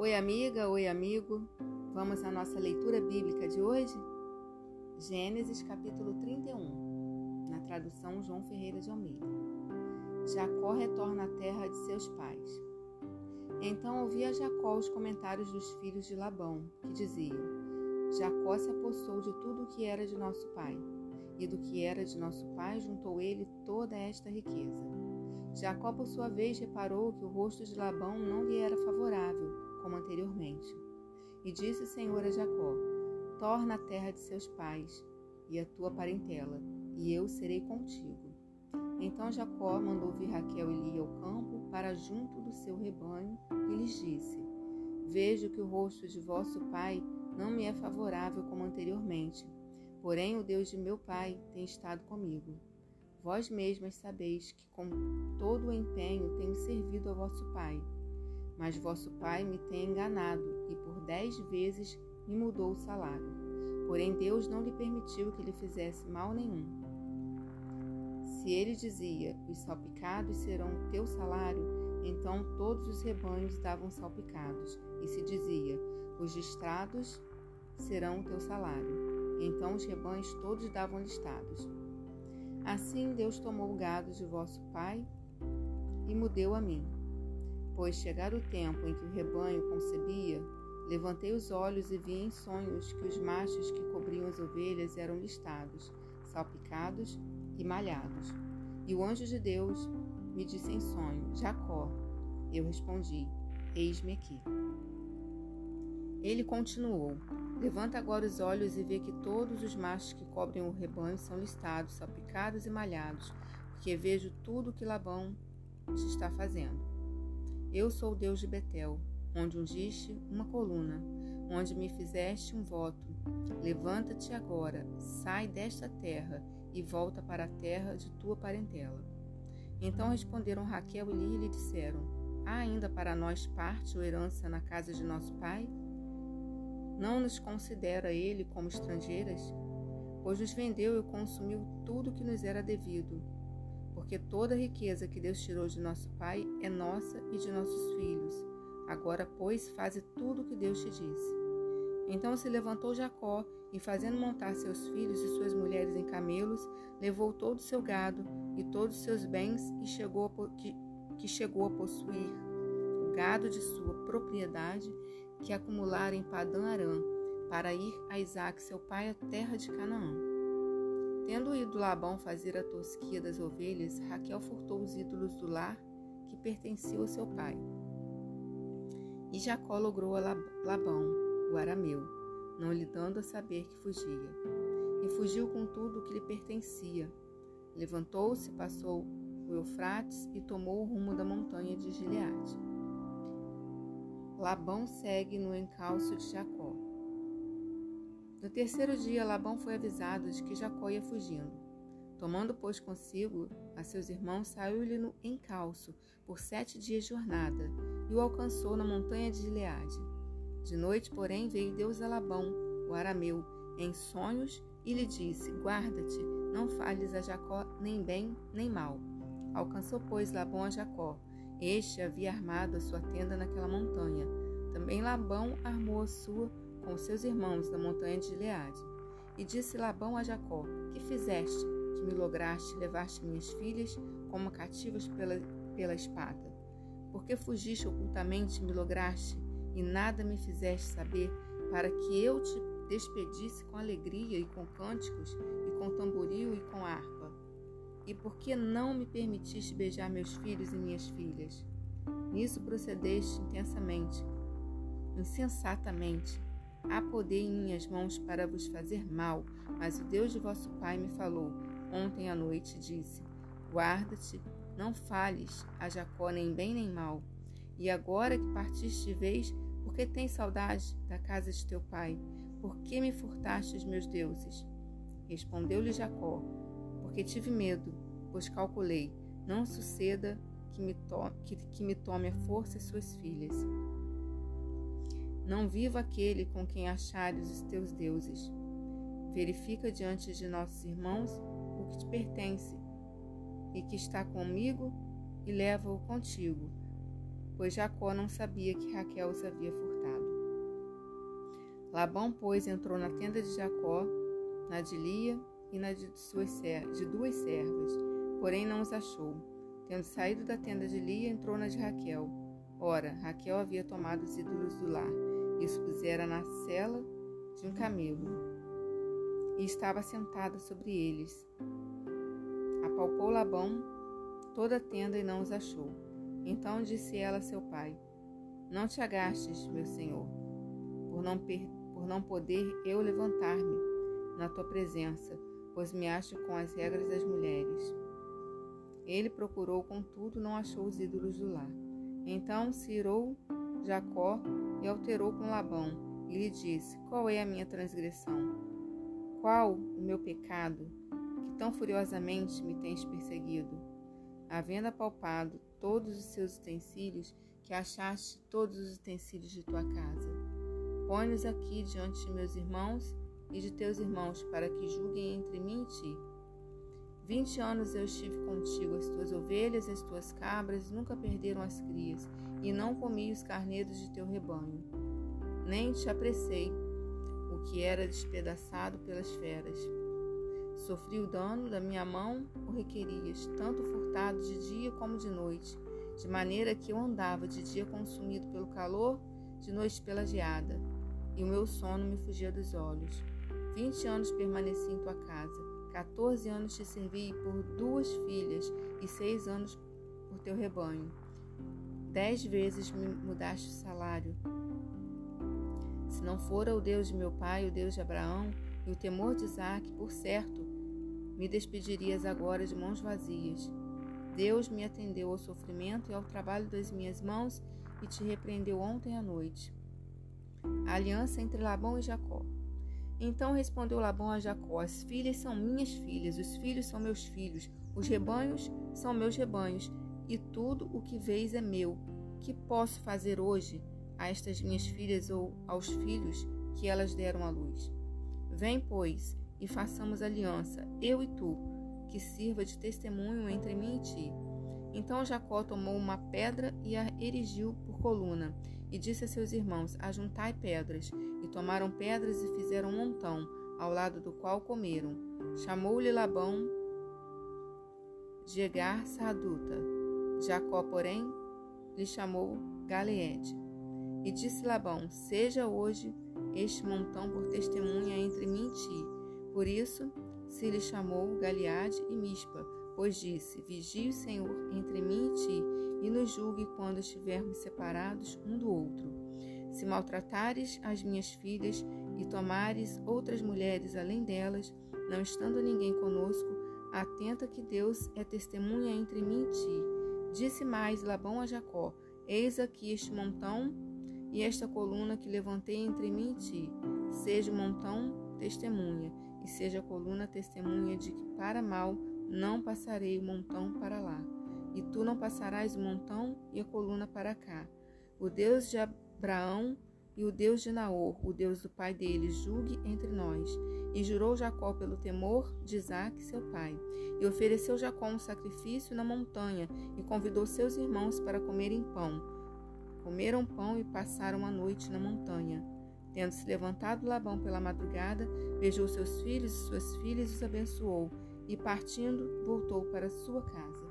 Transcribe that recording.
Oi, amiga, oi, amigo. Vamos à nossa leitura bíblica de hoje? Gênesis capítulo 31, na tradução João Ferreira de Almeida. Jacó retorna à terra de seus pais. Então ouvia Jacó os comentários dos filhos de Labão, que diziam: Jacó se apossou de tudo o que era de nosso pai, e do que era de nosso pai juntou ele toda esta riqueza. Jacó, por sua vez, reparou que o rosto de Labão não lhe era favorável como anteriormente. E disse o Senhor a Jacó: Torna a terra de seus pais e a tua parentela, e eu serei contigo. Então Jacó mandou vir Raquel e Lia ao campo para junto do seu rebanho e lhes disse: Vejo que o rosto de vosso pai não me é favorável como anteriormente, porém o Deus de meu pai tem estado comigo. Vós mesmas sabeis que com todo o empenho tenho servido a vosso pai mas vosso pai me tem enganado e por dez vezes me mudou o salário. Porém, Deus não lhe permitiu que lhe fizesse mal nenhum. Se ele dizia: Os salpicados serão teu salário, então todos os rebanhos davam salpicados. E se dizia: Os listrados serão o teu salário, então os rebanhos todos davam listados. Assim Deus tomou o gado de vosso pai e mudeu a mim Pois chegar o tempo em que o rebanho concebia, levantei os olhos e vi em sonhos que os machos que cobriam as ovelhas eram listados, salpicados e malhados. E o anjo de Deus me disse em sonho: Jacó. Eu respondi: Eis-me aqui. Ele continuou: Levanta agora os olhos e vê que todos os machos que cobrem o rebanho são listados, salpicados e malhados, porque vejo tudo o que Labão te está fazendo. Eu sou o Deus de Betel, onde ungiste uma coluna, onde me fizeste um voto. Levanta-te agora, sai desta terra e volta para a terra de tua parentela. Então responderam Raquel e Lia e lhe disseram: Há ainda para nós parte ou herança na casa de nosso pai? Não nos considera ele como estrangeiras? Pois nos vendeu e consumiu tudo que nos era devido porque toda a riqueza que Deus tirou de nosso pai é nossa e de nossos filhos. Agora, pois, faze tudo o que Deus te disse. Então se levantou Jacó e, fazendo montar seus filhos e suas mulheres em camelos, levou todo o seu gado e todos os seus bens e chegou a, que, que chegou a possuir o gado de sua propriedade que acumulara em Padã Arã, para ir a Isaac, seu pai, à terra de Canaã. Tendo ido Labão fazer a tosquia das ovelhas, Raquel furtou os ídolos do lar que pertenciam ao seu pai. E Jacó logrou a Labão, o arameu, não lhe dando a saber que fugia. E fugiu com tudo o que lhe pertencia. Levantou-se, passou o Eufrates e tomou o rumo da montanha de Gileade. Labão segue no encalço de Jacó. No terceiro dia, Labão foi avisado de que Jacó ia fugindo. Tomando, pois, consigo a seus irmãos, saiu-lhe no encalço por sete dias de jornada e o alcançou na montanha de Gileade. De noite, porém, veio Deus a Labão, o arameu, em sonhos e lhe disse: Guarda-te, não fales a Jacó nem bem nem mal. Alcançou, pois, Labão a Jacó. Este havia armado a sua tenda naquela montanha. Também Labão armou a sua com seus irmãos na montanha de Gileade. E disse Labão a Jacó: Que fizeste, que me lograste levar-te minhas filhas como cativas pela, pela espada? Porque fugiste ocultamente e me lograste, e nada me fizeste saber, para que eu te despedisse com alegria e com cânticos, e com tamboril e com harpa? E por que não me permitiste beijar meus filhos e minhas filhas? Nisso procedeste intensamente, insensatamente, Há poder em minhas mãos para vos fazer mal, mas o Deus de vosso Pai me falou ontem à noite disse: Guarda-te, não fales a Jacó nem bem nem mal. E agora que partiste vez, por que tens saudade da casa de teu pai? Por que me furtaste os meus deuses? Respondeu-lhe Jacó: Porque tive medo, pois calculei, não suceda que me, to que, que me tome a força suas filhas. Não viva aquele com quem achares os teus deuses. Verifica diante de nossos irmãos o que te pertence e que está comigo e leva-o contigo, pois Jacó não sabia que Raquel os havia furtado. Labão, pois, entrou na tenda de Jacó, na de Lia e na de, suas, de duas servas, porém não os achou. Tendo saído da tenda de Lia, entrou na de Raquel. Ora, Raquel havia tomado os ídolos do lar e os pusera na cela de um camelo, e estava sentada sobre eles. Apalpou Labão toda a tenda e não os achou. Então disse ela a seu pai: Não te agastes, meu senhor, por não, por não poder eu levantar-me na tua presença, pois me acho com as regras das mulheres. Ele procurou, contudo, não achou os ídolos do lar. Então se irou Jacó e alterou com Labão, e lhe disse: Qual é a minha transgressão? Qual o meu pecado, que tão furiosamente me tens perseguido? Havendo apalpado todos os seus utensílios, que achaste todos os utensílios de tua casa. Põe-nos aqui diante de meus irmãos e de teus irmãos, para que julguem entre mim e ti. Vinte anos eu estive contigo, as tuas ovelhas as tuas cabras nunca perderam as crias, e não comi os carneiros de teu rebanho. Nem te apressei o que era despedaçado pelas feras. Sofri o dano da minha mão, o requerias, tanto furtado de dia como de noite, de maneira que eu andava de dia consumido pelo calor, de noite pela geada, e o meu sono me fugia dos olhos. Vinte anos permaneci em tua casa 14 anos te servi por duas filhas e seis anos por teu rebanho. Dez vezes me mudaste o salário. Se não fora o Deus de meu pai, o Deus de Abraão e o temor de Isaac, por certo, me despedirias agora de mãos vazias. Deus me atendeu ao sofrimento e ao trabalho das minhas mãos e te repreendeu ontem à noite. A aliança entre Labão e Jacó. Então respondeu Labão a Jacó: As filhas são minhas filhas, os filhos são meus filhos, os rebanhos são meus rebanhos, e tudo o que vês é meu. Que posso fazer hoje a estas minhas filhas ou aos filhos que elas deram à luz? Vem, pois, e façamos aliança, eu e tu, que sirva de testemunho entre mim e ti. Então Jacó tomou uma pedra e a erigiu por coluna, e disse a seus irmãos: Ajuntai pedras. Tomaram pedras e fizeram um montão, ao lado do qual comeram. Chamou-lhe Labão Jegar Saduta. Jacó, porém, lhe chamou Galeede. E disse Labão: Seja hoje este montão por testemunha entre mim e ti. Por isso se lhe chamou Galeade e Mispa, pois disse: Vigie o Senhor entre mim e ti, e nos julgue quando estivermos separados um do outro. Se maltratares as minhas filhas e tomares outras mulheres além delas, não estando ninguém conosco, atenta que Deus é testemunha entre mim e ti. Disse mais Labão a Jacó: Eis aqui este montão e esta coluna que levantei entre mim e ti. Seja o montão testemunha, e seja a coluna testemunha de que para mal não passarei o montão para lá, e tu não passarás o montão e a coluna para cá. O Deus de Abraão e o Deus de Naor, o Deus do pai deles, julgue entre nós. E jurou Jacó pelo temor de Isaac, seu pai. E ofereceu Jacó um sacrifício na montanha e convidou seus irmãos para comerem pão. Comeram pão e passaram a noite na montanha. Tendo se levantado Labão pela madrugada, beijou seus filhos e suas filhas e os abençoou e partindo voltou para sua casa.